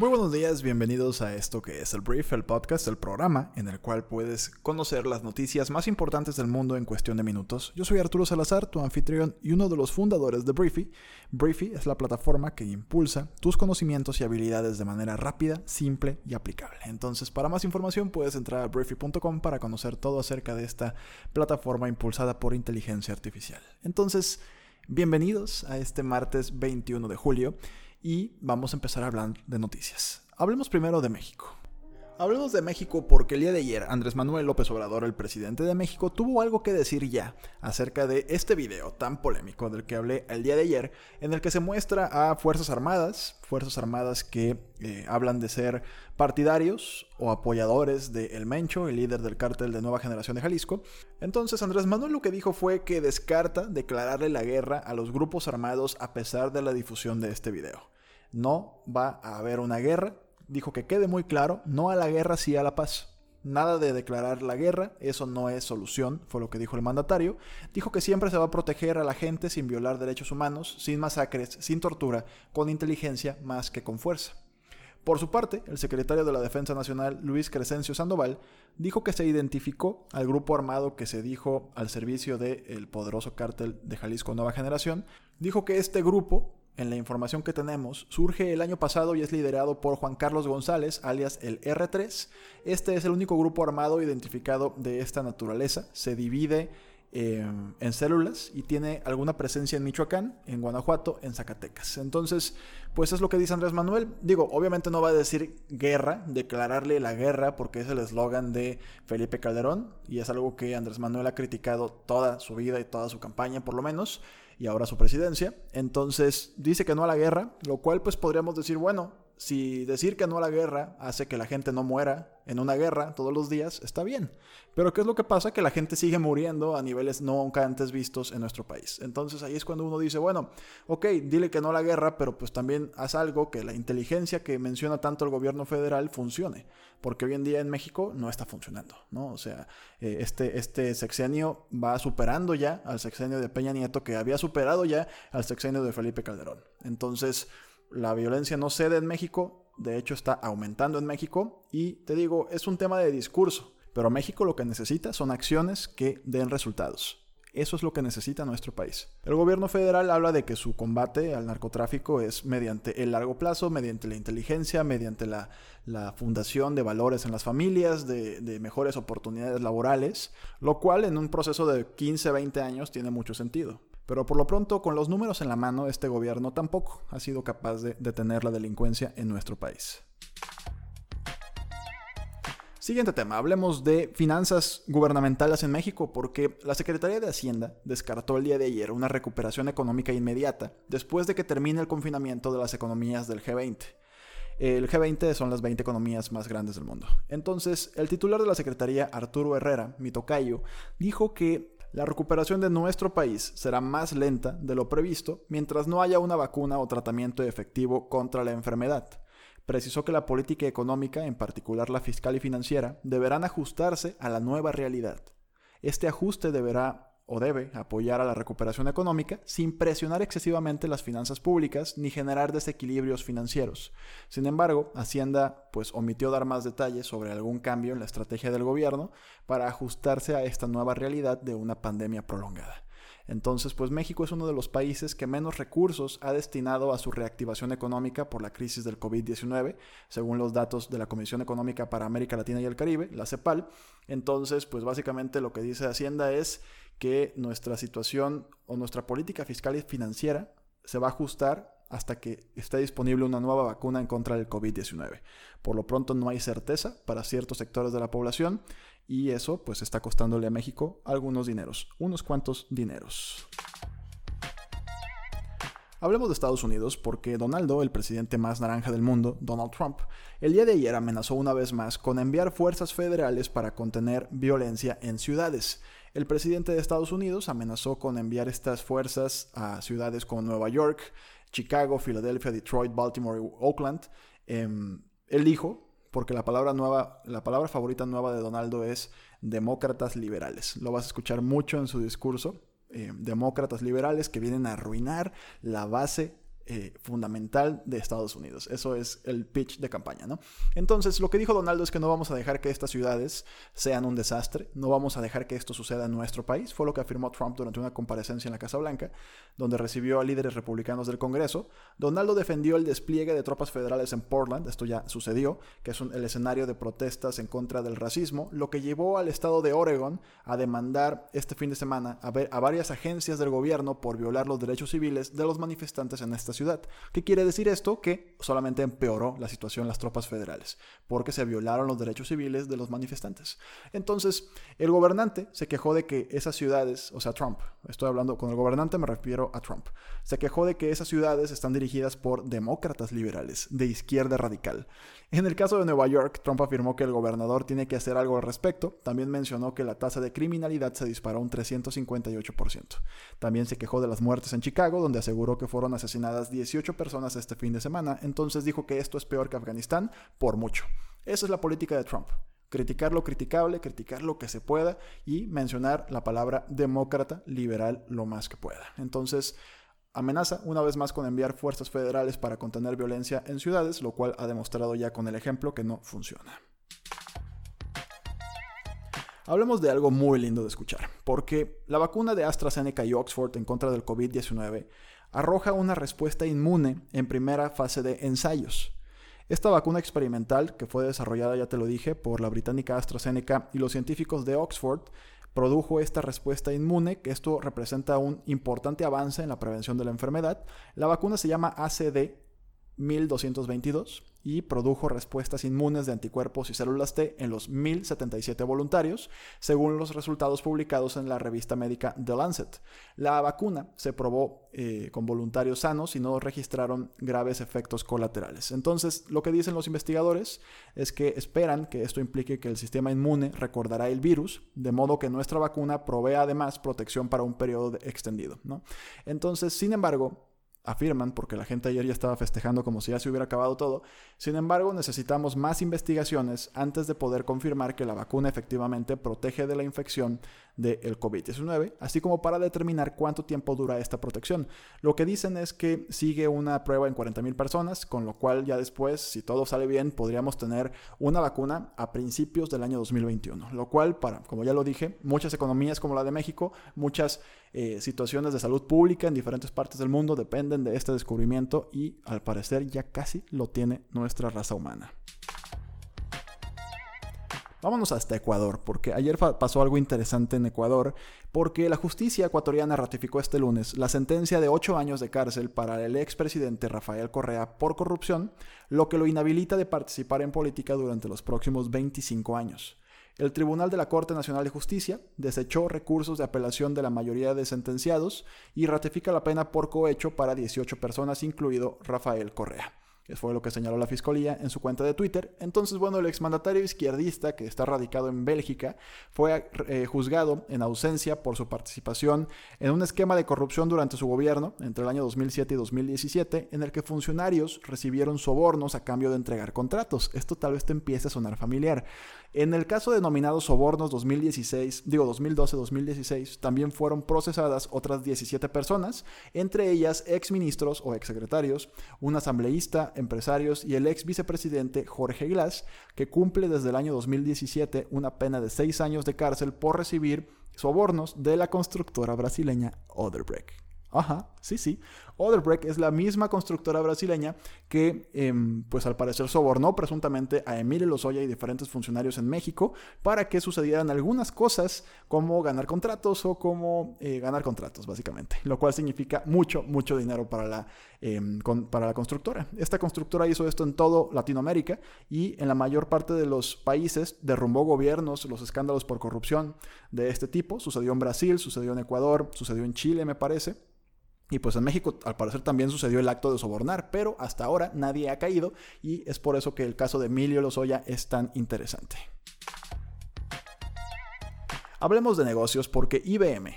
Muy buenos días, bienvenidos a esto que es el Brief, el podcast, el programa en el cual puedes conocer las noticias más importantes del mundo en cuestión de minutos. Yo soy Arturo Salazar, tu anfitrión y uno de los fundadores de Briefy. Briefy es la plataforma que impulsa tus conocimientos y habilidades de manera rápida, simple y aplicable. Entonces, para más información puedes entrar a briefy.com para conocer todo acerca de esta plataforma impulsada por inteligencia artificial. Entonces, bienvenidos a este martes 21 de julio y vamos a empezar a hablar de noticias. Hablemos primero de México. Hablemos de México porque el día de ayer Andrés Manuel López Obrador, el presidente de México, tuvo algo que decir ya acerca de este video tan polémico del que hablé el día de ayer, en el que se muestra a Fuerzas Armadas, Fuerzas Armadas que eh, hablan de ser partidarios o apoyadores de El Mencho, el líder del cártel de Nueva Generación de Jalisco. Entonces Andrés Manuel lo que dijo fue que descarta declararle la guerra a los grupos armados a pesar de la difusión de este video. No va a haber una guerra, dijo que quede muy claro, no a la guerra, sí a la paz. Nada de declarar la guerra, eso no es solución, fue lo que dijo el mandatario. Dijo que siempre se va a proteger a la gente sin violar derechos humanos, sin masacres, sin tortura, con inteligencia más que con fuerza. Por su parte, el secretario de la Defensa Nacional, Luis Crescencio Sandoval, dijo que se identificó al grupo armado que se dijo al servicio del poderoso cártel de Jalisco Nueva Generación. Dijo que este grupo en la información que tenemos, surge el año pasado y es liderado por Juan Carlos González, alias el R3. Este es el único grupo armado identificado de esta naturaleza. Se divide eh, en células y tiene alguna presencia en Michoacán, en Guanajuato, en Zacatecas. Entonces, pues es lo que dice Andrés Manuel. Digo, obviamente no va a decir guerra, declararle la guerra, porque es el eslogan de Felipe Calderón y es algo que Andrés Manuel ha criticado toda su vida y toda su campaña, por lo menos y ahora su presidencia. Entonces dice que no a la guerra, lo cual pues podríamos decir, bueno, si decir que no a la guerra hace que la gente no muera en una guerra todos los días, está bien. Pero ¿qué es lo que pasa? Que la gente sigue muriendo a niveles nunca antes vistos en nuestro país. Entonces ahí es cuando uno dice, bueno, ok, dile que no a la guerra, pero pues también haz algo que la inteligencia que menciona tanto el gobierno federal funcione. Porque hoy en día en México no está funcionando, ¿no? O sea, eh, este, este sexenio va superando ya al sexenio de Peña Nieto, que había superado ya al sexenio de Felipe Calderón. Entonces la violencia no cede en México, de hecho está aumentando en México y te digo, es un tema de discurso, pero México lo que necesita son acciones que den resultados. Eso es lo que necesita nuestro país. El gobierno federal habla de que su combate al narcotráfico es mediante el largo plazo, mediante la inteligencia, mediante la, fundación de valores en las familias, de, mejores oportunidades laborales, lo cual en un proceso de 15, 20 años tiene mucho sentido. Pero por lo pronto, con los números en la mano, este gobierno tampoco ha sido capaz de detener la delincuencia en nuestro país. Siguiente tema, hablemos de finanzas gubernamentales en México, porque la Secretaría de Hacienda descartó el día de ayer una recuperación económica inmediata después de que termine el confinamiento de las economías del G20. El G20 son las 20 economías más grandes del mundo. Entonces, el titular de la Secretaría, Arturo Herrera, mi tocayo, dijo que la recuperación de nuestro país será más lenta de lo previsto mientras no haya una vacuna o tratamiento efectivo contra la enfermedad. Precisó que la política económica, en particular la fiscal y financiera, deberán ajustarse a la nueva realidad. Este ajuste deberá o debe apoyar a la recuperación económica sin presionar excesivamente las finanzas públicas ni generar desequilibrios financieros. Sin embargo, Hacienda pues omitió dar más detalles sobre algún cambio en la estrategia del gobierno para ajustarse a esta nueva realidad de una pandemia prolongada. Entonces, pues México es uno de los países que menos recursos ha destinado a su reactivación económica por la crisis del COVID-19, según los datos de la Comisión Económica para América Latina y el Caribe, la CEPAL. Entonces, pues básicamente lo que dice Hacienda es que nuestra situación o nuestra política fiscal y financiera se va a ajustar hasta que esté disponible una nueva vacuna en contra del COVID-19. Por lo pronto no hay certeza para ciertos sectores de la población y eso pues está costándole a México algunos dineros, unos cuantos dineros. Hablemos de Estados Unidos porque Donaldo, el presidente más naranja del mundo, Donald Trump, el día de ayer amenazó una vez más con enviar fuerzas federales para contener violencia en ciudades. El presidente de Estados Unidos amenazó con enviar estas fuerzas a ciudades como Nueva York, Chicago, Filadelfia, Detroit, Baltimore y Oakland. Em, él dijo, porque la palabra nueva, la palabra favorita nueva de Donaldo es demócratas liberales. Lo vas a escuchar mucho en su discurso. Eh, demócratas liberales que vienen a arruinar la base eh, fundamental de Estados Unidos. Eso es el pitch de campaña, ¿no? Entonces, lo que dijo Donaldo es que no vamos a dejar que estas ciudades sean un desastre, no vamos a dejar que esto suceda en nuestro país. Fue lo que afirmó Trump durante una comparecencia en la Casa Blanca, donde recibió a líderes republicanos del Congreso. Donaldo defendió el despliegue de tropas federales en Portland, esto ya sucedió, que es el escenario de protestas en contra del racismo, lo que llevó al estado de Oregon a demandar este fin de semana a, a varias agencias del gobierno por violar los derechos civiles de los manifestantes en esta ciudad ciudad. ¿Qué quiere decir esto? Que solamente empeoró la situación las tropas federales, porque se violaron los derechos civiles de los manifestantes. Entonces, el gobernante se quejó de que esas ciudades, o sea, Trump, estoy hablando con el gobernante, me refiero a Trump, se quejó de que esas ciudades están dirigidas por demócratas liberales, de izquierda radical. En el caso de Nueva York, Trump afirmó que el gobernador tiene que hacer algo al respecto. También mencionó que la tasa de criminalidad se disparó un 358%. También se quejó de las muertes en Chicago, donde aseguró que fueron asesinadas 18 personas este fin de semana. Entonces dijo que esto es peor que Afganistán por mucho. Esa es la política de Trump criticar lo criticable, criticar lo que se pueda y mencionar la palabra demócrata liberal lo más que pueda. Entonces, amenaza una vez más con enviar fuerzas federales para contener violencia en ciudades, lo cual ha demostrado ya con el ejemplo que no funciona. Hablemos de algo muy lindo de escuchar, porque la vacuna de AstraZeneca y Oxford en contra del COVID-19 arroja una respuesta inmune en primera fase de ensayos. Esta vacuna experimental, que fue desarrollada, ya te lo dije, por la británica AstraZeneca y los científicos de Oxford, produjo esta respuesta inmune, que esto representa un importante avance en la prevención de la enfermedad. La vacuna se llama ACD 1222 y produjo respuestas inmunes de anticuerpos y células T en los 1077 voluntarios, según los resultados publicados en la revista médica The Lancet. La vacuna se probó eh, con voluntarios sanos y no registraron graves efectos colaterales. Entonces, lo que dicen los investigadores es que esperan que esto implique que el sistema inmune recordará el virus, de modo que nuestra vacuna provee además protección para un periodo extendido. Entonces, sin embargo, afirman, porque la gente ayer ya estaba festejando como si ya se hubiera acabado todo. Sin embargo, necesitamos más investigaciones antes de poder confirmar que la vacuna efectivamente protege de la infección del COVID-19, así como para determinar cuánto tiempo dura esta protección. Lo que dicen es que sigue una prueba en 40.000 personas, con lo cual ya después, si todo sale bien, podríamos tener una vacuna a principios del año 2021, lo cual para, como ya lo dije, muchas economías como la de México, muchas eh, situaciones de salud pública en diferentes partes del mundo dependen de este descubrimiento y al parecer ya casi lo tiene nuestra raza humana. Vámonos hasta Ecuador, porque ayer pasó algo interesante en Ecuador, porque la justicia ecuatoriana ratificó este lunes la sentencia de ocho años de cárcel para el expresidente Rafael Correa por corrupción, lo que lo inhabilita de participar en política durante los próximos 25 años. El Tribunal de la Corte Nacional de Justicia desechó recursos de apelación de la mayoría de sentenciados y ratifica la pena por cohecho para 18 personas, incluido Rafael Correa fue lo que señaló la fiscalía en su cuenta de Twitter. Entonces, bueno, el exmandatario izquierdista que está radicado en Bélgica fue eh, juzgado en ausencia por su participación en un esquema de corrupción durante su gobierno entre el año 2007 y 2017, en el que funcionarios recibieron sobornos a cambio de entregar contratos. Esto tal vez te empiece a sonar familiar. En el caso denominado sobornos 2016, digo 2012-2016, también fueron procesadas otras 17 personas, entre ellas exministros o exsecretarios, un asambleísta, empresarios y el ex vicepresidente Jorge Glass, que cumple desde el año 2017 una pena de seis años de cárcel por recibir sobornos de la constructora brasileña Odebrecht. Ajá, sí, sí. Odebrecht es la misma constructora brasileña que, em, pues al parecer, sobornó presuntamente a Emilio Lozoya y diferentes funcionarios en México para que sucedieran algunas cosas como ganar contratos o como eh, ganar contratos, básicamente. Lo cual significa mucho, mucho dinero para la, em, para la constructora. Esta constructora hizo esto en todo Latinoamérica y en la mayor parte de los países derrumbó gobiernos, los escándalos por corrupción de este tipo. Sucedió en Brasil, sucedió en Ecuador, sucedió en Chile, me parece. Y pues en México al parecer también sucedió el acto de sobornar, pero hasta ahora nadie ha caído y es por eso que el caso de Emilio Lozoya es tan interesante. Hablemos de negocios porque IBM,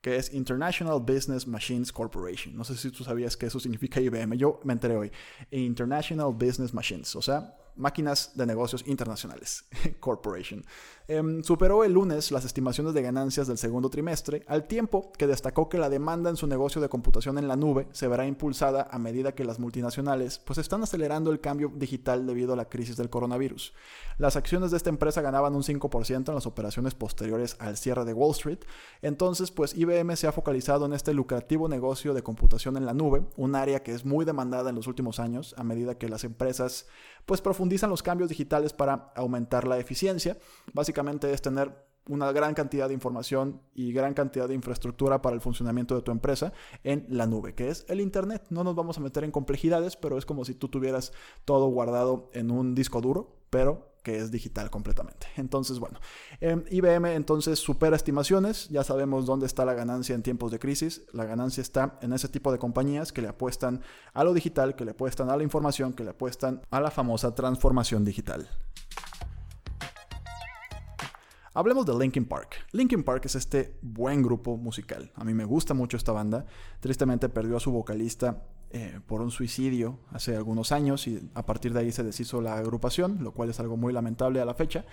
que es International Business Machines Corporation, no sé si tú sabías que eso significa IBM, yo me enteré hoy, International Business Machines, o sea, máquinas de negocios internacionales, Corporation, em, superó el lunes las estimaciones de ganancias del segundo trimestre, al tiempo que destacó que la demanda en su negocio de computación en la nube se verá impulsada a medida que las multinacionales pues están acelerando el cambio digital debido a la crisis del coronavirus. Las acciones de esta empresa ganaban un 5% en las operaciones posteriores al cierre de Wall Street, entonces pues IBM se ha focalizado en este lucrativo negocio de computación en la nube, un área que es muy demandada en los últimos años a medida que las empresas pues profundizan los cambios digitales para aumentar la eficiencia. Básicamente es tener una gran cantidad de información y gran cantidad de infraestructura para el funcionamiento de tu empresa en la nube, que es el Internet. No nos vamos a meter en complejidades, pero es como si tú tuvieras todo guardado en un disco duro, pero que es digital completamente. Entonces, bueno, IBM entonces supera estimaciones, ya sabemos dónde está la ganancia en tiempos de crisis, la ganancia está en ese tipo de compañías que le apuestan a lo digital, que le apuestan a la información, que le apuestan a la famosa transformación digital. Hablemos de Linkin Park. Linkin Park es este buen grupo musical. A mí me gusta mucho esta banda. Tristemente perdió a su vocalista eh, por un suicidio hace algunos años y a partir de ahí se deshizo la agrupación, lo cual es algo muy lamentable a la fecha.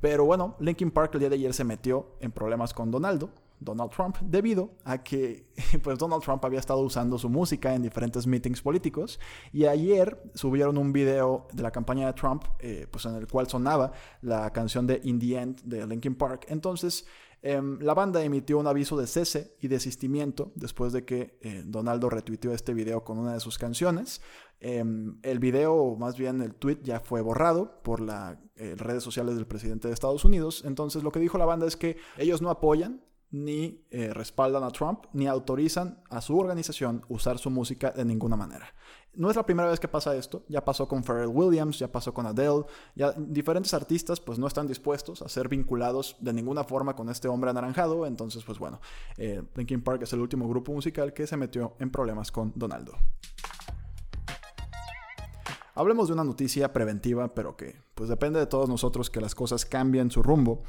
Pero bueno, Linkin Park el día de ayer se metió en problemas con Donaldo, Donald Trump, debido a que pues Donald Trump había estado usando su música en diferentes meetings políticos y ayer subieron un video de la campaña de Trump, eh, pues en el cual sonaba la canción de In the End de Linkin Park. Entonces Em, la banda emitió un aviso de cese y desistimiento después de que eh, Donaldo retuiteó este video con una de sus canciones. Em, el video, o más bien el tweet, ya fue borrado por las eh, redes sociales del presidente de Estados Unidos. Entonces lo que dijo la banda es que ellos no apoyan ni eh, respaldan a Trump, ni autorizan a su organización usar su música de ninguna manera. No es la primera vez que pasa esto, ya pasó con Pharrell Williams, ya pasó con Adele, ya diferentes artistas pues no están dispuestos a ser vinculados de ninguna forma con este hombre anaranjado, entonces pues bueno, eh, Linkin Park es el último grupo musical que se metió en problemas con Donaldo. Hablemos de una noticia preventiva, pero que pues depende de todos nosotros que las cosas cambien su rumbo.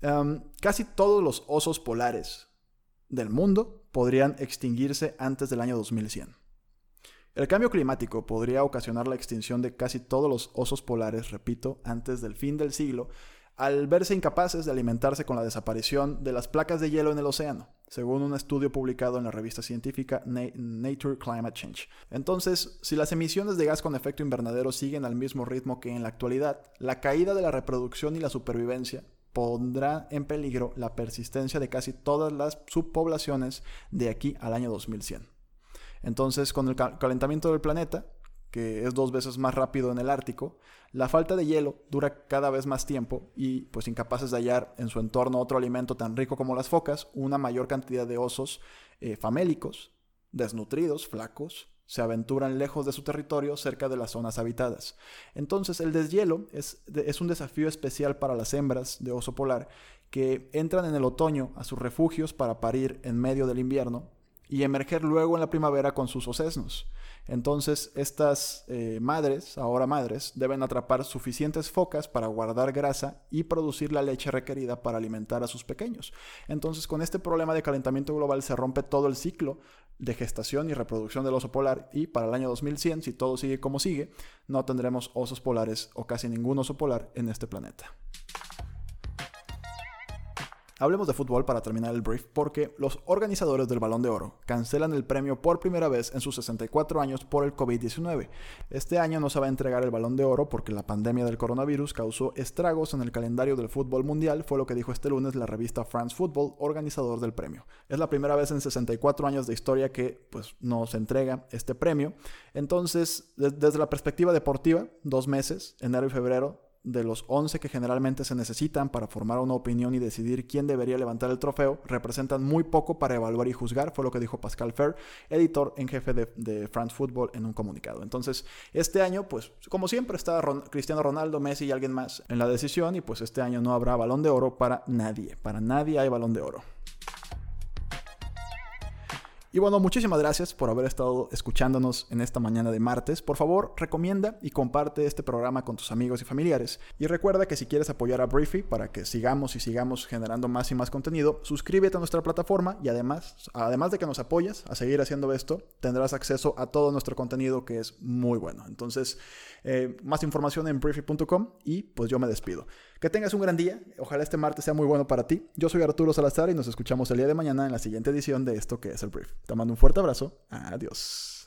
Em, casi todos los osos polares del mundo podrían extinguirse antes del año 2100. El cambio climático podría ocasionar la extinción de casi todos los osos polares, repito, antes del fin del siglo, al verse incapaces de alimentarse con la desaparición de las placas de hielo en el océano, según un estudio publicado en la revista científica Nature Climate Change. Entonces, si las emisiones de gas con efecto invernadero siguen al mismo ritmo que en la actualidad, la caída de la reproducción y la supervivencia pondrá en peligro la persistencia de casi todas las subpoblaciones de aquí al año 2100. Entonces, con el calentamiento del planeta, que es dos veces más rápido en el Ártico, la falta de hielo dura cada vez más tiempo y, pues incapaces de hallar en su entorno otro alimento tan rico como las focas, una mayor cantidad de osos eh, famélicos, desnutridos, flacos, se aventuran lejos de su territorio cerca de las zonas habitadas. Entonces el deshielo es, es un desafío especial para las hembras de oso polar que entran en el otoño a sus refugios para parir en medio del invierno y emerger luego en la primavera con sus ocesnos. Entonces, estas eh, madres, ahora madres, deben atrapar suficientes focas para guardar grasa y producir la leche requerida para alimentar a sus pequeños. Entonces, con este problema de calentamiento global se rompe todo el ciclo de gestación y reproducción del oso polar y para el año 2100, si todo sigue como sigue, no tendremos osos polares o casi ningún oso polar en este planeta. Hablemos de fútbol para terminar el brief porque los organizadores del Balón de Oro cancelan el premio por primera vez en sus 64 años por el COVID-19. Este año no se va a entregar el Balón de Oro porque la pandemia del coronavirus causó estragos en el calendario del fútbol mundial, fue lo que dijo este lunes la revista France Football, organizador del premio. Es la primera vez en 64 años de historia que pues no se entrega este premio. Entonces, desde la perspectiva deportiva, dos meses, enero y febrero, de los 11 que generalmente se necesitan para formar una opinión y decidir quién debería levantar el trofeo, representan muy poco para evaluar y juzgar, fue lo que dijo Pascal Fer, editor en jefe de, France Football, en un comunicado. Entonces, este año, pues, como siempre, está Cristiano Ronaldo, Messi y alguien más en la decisión, y pues este año no habrá balón de oro para nadie, para nadie hay balón de oro. Y bueno, muchísimas gracias por haber estado escuchándonos en esta mañana de martes. Por favor, recomienda y comparte este programa con tus amigos y familiares. Y recuerda que si quieres apoyar a Briefy para que sigamos y sigamos generando más y más contenido, suscríbete a nuestra plataforma y además, además de que nos apoyas a seguir haciendo esto, tendrás acceso a todo nuestro contenido que es muy bueno. Entonces, eh, más información en briefy.com y pues yo me despido. Que tengas un gran día. Ojalá este martes sea muy bueno para ti. Yo soy Arturo Salazar y nos escuchamos el día de mañana en la siguiente edición de esto que es el Brief. Te mando un fuerte abrazo. Adiós.